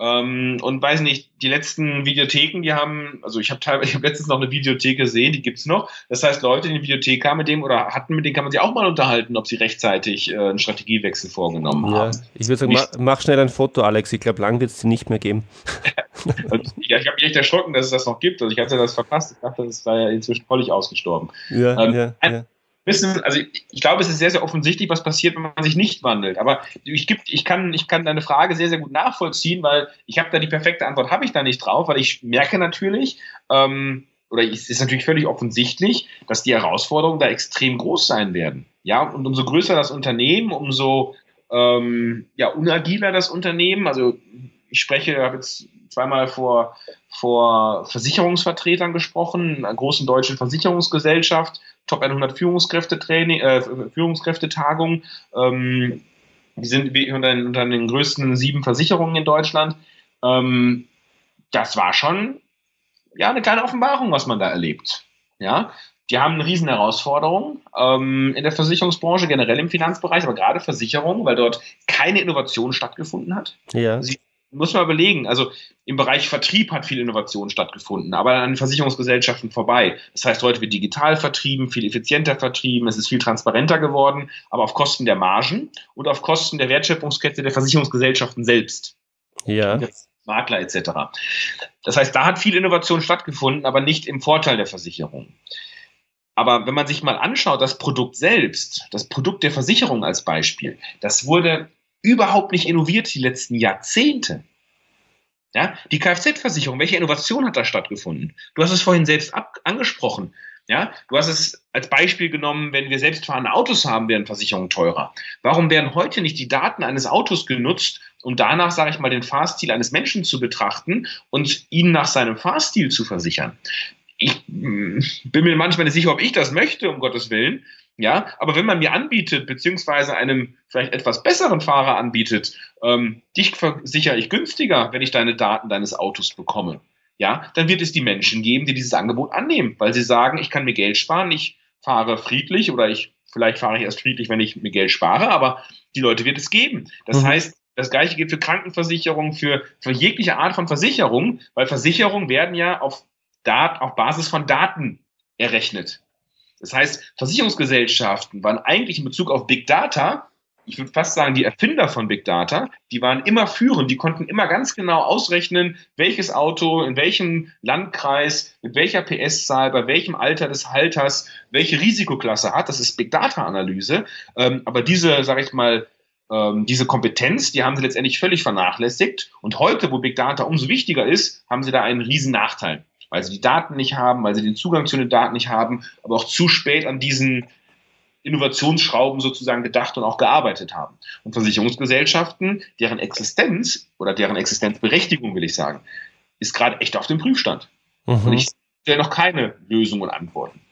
Ähm, und weiß nicht, die letzten Videotheken, die haben, also ich habe teilweise, ich habe letztens noch eine Videothek gesehen, die gibt's noch. Das heißt, Leute, die eine Videothek haben mit dem oder hatten, mit denen kann man sich auch mal unterhalten, ob sie rechtzeitig äh, einen Strategiewechsel vorgenommen ja. haben. Ich würde sagen, mach, mach, schnell ein Foto, Alex. Ich glaube, lang wird es nicht mehr geben. ja, ich habe mich echt erschrocken, dass es das noch gibt. Also ich hatte das verpasst. Ich dachte, das war ja inzwischen völlig ausgestorben. Ja, ähm, ja, ja wissen, also ich, ich, glaube, es ist sehr, sehr offensichtlich, was passiert, wenn man sich nicht wandelt. Aber ich, gibt, ich, kann, ich kann deine Frage sehr, sehr gut nachvollziehen, weil ich habe da die perfekte Antwort, habe ich da nicht drauf, weil ich merke natürlich, ähm, oder es ist natürlich völlig offensichtlich, dass die Herausforderungen da extrem groß sein werden. Ja, und umso größer das Unternehmen, umso ähm, ja, unagiler das Unternehmen. Also ich spreche, habe jetzt zweimal vor, vor Versicherungsvertretern gesprochen, einer großen deutschen Versicherungsgesellschaft, Top 100 Führungskräftetraining, äh, Führungskräftetagung. Ähm, die sind unter, unter den größten sieben Versicherungen in Deutschland. Ähm, das war schon ja eine kleine Offenbarung, was man da erlebt. Ja, die haben eine riesen Herausforderung ähm, in der Versicherungsbranche, generell im Finanzbereich, aber gerade Versicherungen, weil dort keine Innovation stattgefunden hat. Ja. Sie muss man überlegen. Also im Bereich Vertrieb hat viel Innovation stattgefunden, aber an Versicherungsgesellschaften vorbei. Das heißt, heute wird digital vertrieben, viel effizienter vertrieben, es ist viel transparenter geworden, aber auf Kosten der Margen und auf Kosten der Wertschöpfungskette der Versicherungsgesellschaften selbst. Ja. Makler etc. Das heißt, da hat viel Innovation stattgefunden, aber nicht im Vorteil der Versicherung. Aber wenn man sich mal anschaut, das Produkt selbst, das Produkt der Versicherung als Beispiel, das wurde überhaupt nicht innoviert die letzten Jahrzehnte. Ja, die Kfz-Versicherung, welche Innovation hat da stattgefunden? Du hast es vorhin selbst angesprochen. Ja, du hast es als Beispiel genommen, wenn wir selbstfahrende Autos haben, werden Versicherungen teurer. Warum werden heute nicht die Daten eines Autos genutzt, um danach, sage ich mal, den Fahrstil eines Menschen zu betrachten und ihn nach seinem Fahrstil zu versichern? Ich mm, bin mir manchmal nicht sicher, ob ich das möchte, um Gottes Willen. Ja, aber wenn man mir anbietet, beziehungsweise einem vielleicht etwas besseren Fahrer anbietet, ähm, dich versichere ich günstiger, wenn ich deine Daten deines Autos bekomme. Ja, dann wird es die Menschen geben, die dieses Angebot annehmen, weil sie sagen, ich kann mir Geld sparen, ich fahre friedlich oder ich, vielleicht fahre ich erst friedlich, wenn ich mir Geld spare, aber die Leute wird es geben. Das mhm. heißt, das gleiche gilt für Krankenversicherung, für, für jegliche Art von Versicherung, weil Versicherungen werden ja auf, Dat, auf Basis von Daten errechnet. Das heißt, Versicherungsgesellschaften waren eigentlich in Bezug auf Big Data, ich würde fast sagen, die Erfinder von Big Data, die waren immer führend, die konnten immer ganz genau ausrechnen, welches Auto in welchem Landkreis, mit welcher PS-Zahl, bei welchem Alter des Halters, welche Risikoklasse hat. Das ist Big Data-Analyse. Ähm, aber diese, sage ich mal, ähm, diese Kompetenz, die haben sie letztendlich völlig vernachlässigt. Und heute, wo Big Data umso wichtiger ist, haben sie da einen riesen Nachteil weil sie die Daten nicht haben, weil sie den Zugang zu den Daten nicht haben, aber auch zu spät an diesen Innovationsschrauben sozusagen gedacht und auch gearbeitet haben. Und Versicherungsgesellschaften, deren Existenz oder deren Existenzberechtigung, will ich sagen, ist gerade echt auf dem Prüfstand. Mhm. Und ich sehe noch keine Lösung und Antworten.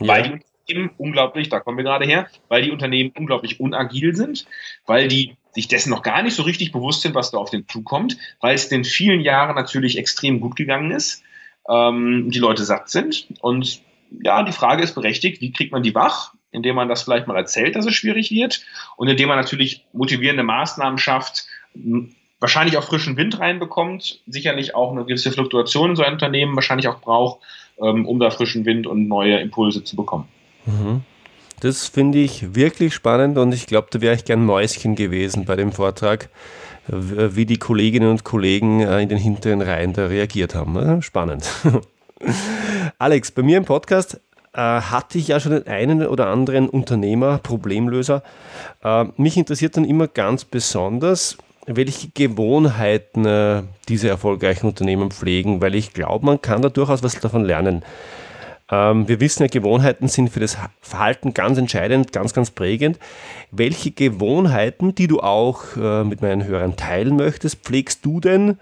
Ja. Weil die Unternehmen unglaublich, da kommen wir gerade her, weil die Unternehmen unglaublich unagil sind, weil die sich dessen noch gar nicht so richtig bewusst sind, was da auf den zukommt, weil es in vielen Jahren natürlich extrem gut gegangen ist, ähm, die Leute satt sind. Und ja, die Frage ist berechtigt, wie kriegt man die wach? Indem man das vielleicht mal erzählt, dass es schwierig wird und indem man natürlich motivierende Maßnahmen schafft, wahrscheinlich auch frischen Wind reinbekommt, sicherlich auch eine gewisse Fluktuation in so ein Unternehmen wahrscheinlich auch braucht, ähm, um da frischen Wind und neue Impulse zu bekommen. Mhm. Das finde ich wirklich spannend und ich glaube, da wäre ich gern Mäuschen gewesen bei dem Vortrag, wie die Kolleginnen und Kollegen äh, in den hinteren Reihen da reagiert haben. Spannend. Alex, bei mir im Podcast äh, hatte ich ja schon den einen oder anderen Unternehmer, Problemlöser. Äh, mich interessiert dann immer ganz besonders, welche Gewohnheiten diese erfolgreichen Unternehmen pflegen, weil ich glaube, man kann da durchaus was davon lernen. Ähm, wir wissen ja, Gewohnheiten sind für das Verhalten ganz entscheidend, ganz, ganz prägend. Welche Gewohnheiten, die du auch äh, mit meinen Hörern teilen möchtest, pflegst du denn,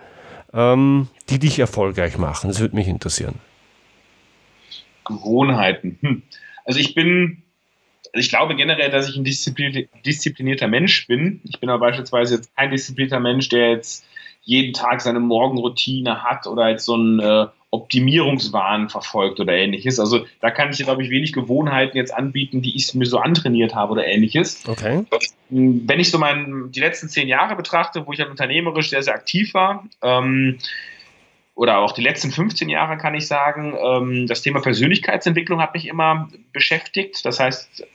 ähm, die dich erfolgreich machen? Das würde mich interessieren. Gewohnheiten. Hm. Also ich bin also ich glaube generell, dass ich ein disziplinierter Mensch bin. Ich bin aber beispielsweise jetzt kein disziplinierter Mensch, der jetzt jeden Tag seine Morgenroutine hat oder jetzt so ein äh, Optimierungswahn verfolgt oder ähnliches. Also da kann ich, glaube ich, wenig Gewohnheiten jetzt anbieten, die ich mir so antrainiert habe oder ähnliches. Okay. Wenn ich so mein, die letzten zehn Jahre betrachte, wo ich ja unternehmerisch sehr, sehr aktiv war, ähm, oder auch die letzten 15 Jahre kann ich sagen, ähm, das Thema Persönlichkeitsentwicklung hat mich immer beschäftigt. Das heißt,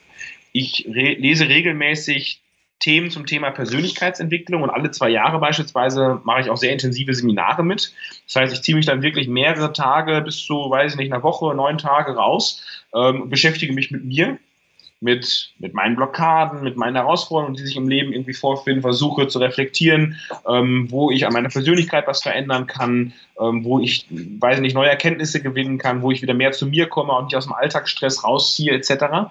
ich re lese regelmäßig Themen zum Thema Persönlichkeitsentwicklung und alle zwei Jahre beispielsweise mache ich auch sehr intensive Seminare mit. Das heißt, ich ziehe mich dann wirklich mehrere Tage bis zu, weiß ich nicht, einer Woche, neun Tage raus, ähm, beschäftige mich mit mir, mit, mit meinen Blockaden, mit meinen Herausforderungen, die sich im Leben irgendwie vorfinden, versuche zu reflektieren, ähm, wo ich an meiner Persönlichkeit was verändern kann, ähm, wo ich, weiß nicht, neue Erkenntnisse gewinnen kann, wo ich wieder mehr zu mir komme und nicht aus dem Alltagsstress rausziehe, etc.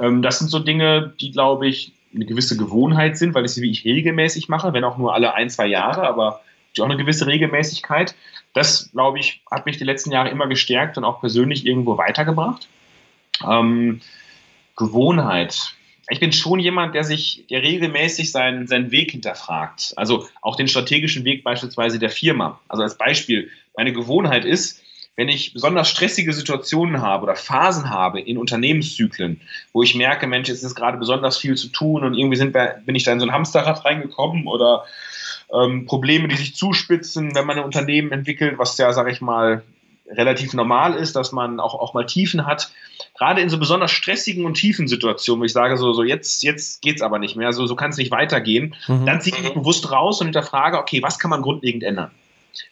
Ähm, das sind so Dinge, die, glaube ich, eine gewisse Gewohnheit sind, weil ich sie wie ich regelmäßig mache, wenn auch nur alle ein, zwei Jahre, aber auch eine gewisse Regelmäßigkeit. Das, glaube ich, hat mich die letzten Jahre immer gestärkt und auch persönlich irgendwo weitergebracht. Ähm, Gewohnheit. Ich bin schon jemand, der sich, der regelmäßig seinen, seinen Weg hinterfragt. Also auch den strategischen Weg beispielsweise der Firma. Also als Beispiel, meine Gewohnheit ist, wenn ich besonders stressige Situationen habe oder Phasen habe in Unternehmenszyklen, wo ich merke, Mensch, es ist gerade besonders viel zu tun und irgendwie sind, bin ich da in so ein Hamsterrad reingekommen oder ähm, Probleme, die sich zuspitzen, wenn man ein Unternehmen entwickelt, was ja, sage ich mal, relativ normal ist, dass man auch, auch mal Tiefen hat. Gerade in so besonders stressigen und tiefen Situationen, wo ich sage, so, so jetzt, jetzt geht's aber nicht mehr, so, so kann es nicht weitergehen, mhm. dann ziehe ich mich bewusst raus und hinterfrage, okay, was kann man grundlegend ändern?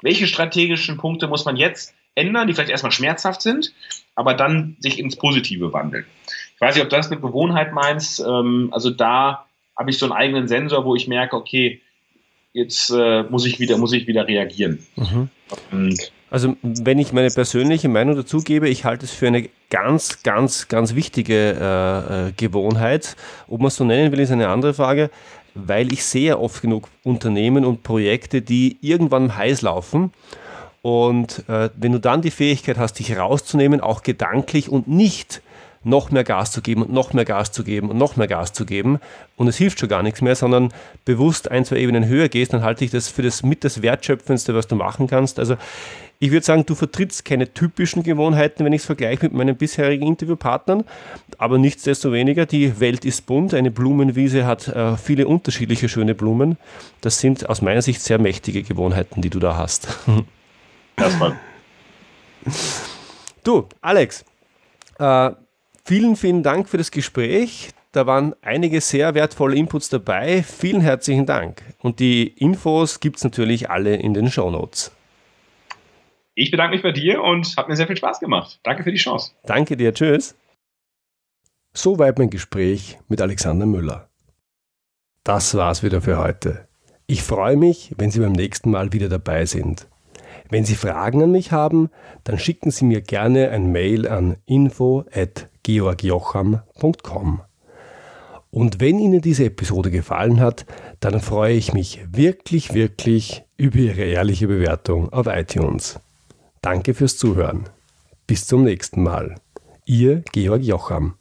Welche strategischen Punkte muss man jetzt ändern, die vielleicht erstmal schmerzhaft sind, aber dann sich ins Positive wandeln. Ich weiß nicht, ob du das mit Gewohnheit meinst. Ähm, also da habe ich so einen eigenen Sensor, wo ich merke, okay, jetzt äh, muss ich wieder, muss ich wieder reagieren. Mhm. Also wenn ich meine persönliche Meinung dazu gebe, ich halte es für eine ganz, ganz, ganz wichtige äh, äh Gewohnheit. Ob man es so nennen will, ist eine andere Frage, weil ich sehe oft genug Unternehmen und Projekte, die irgendwann heiß laufen und äh, wenn du dann die Fähigkeit hast, dich rauszunehmen, auch gedanklich und nicht noch mehr Gas zu geben und noch mehr Gas zu geben und noch mehr Gas zu geben und es hilft schon gar nichts mehr, sondern bewusst ein, zwei Ebenen höher gehst, dann halte ich das für das mit das Wertschöpfendste, was du machen kannst. Also ich würde sagen, du vertrittst keine typischen Gewohnheiten, wenn ich es vergleiche mit meinen bisherigen Interviewpartnern, aber nichtsdestoweniger, die Welt ist bunt, eine Blumenwiese hat äh, viele unterschiedliche schöne Blumen. Das sind aus meiner Sicht sehr mächtige Gewohnheiten, die du da hast. Erstmal. Du, Alex, äh, vielen, vielen Dank für das Gespräch. Da waren einige sehr wertvolle Inputs dabei. Vielen herzlichen Dank. Und die Infos gibt es natürlich alle in den Show Notes. Ich bedanke mich bei dir und hat mir sehr viel Spaß gemacht. Danke für die Chance. Danke dir. Tschüss. Soweit mein Gespräch mit Alexander Müller. Das war's wieder für heute. Ich freue mich, wenn Sie beim nächsten Mal wieder dabei sind. Wenn Sie Fragen an mich haben, dann schicken Sie mir gerne ein Mail an info@georgjocham.com. Und wenn Ihnen diese Episode gefallen hat, dann freue ich mich wirklich, wirklich über Ihre ehrliche Bewertung auf iTunes. Danke fürs Zuhören. Bis zum nächsten Mal. Ihr Georg Jocham.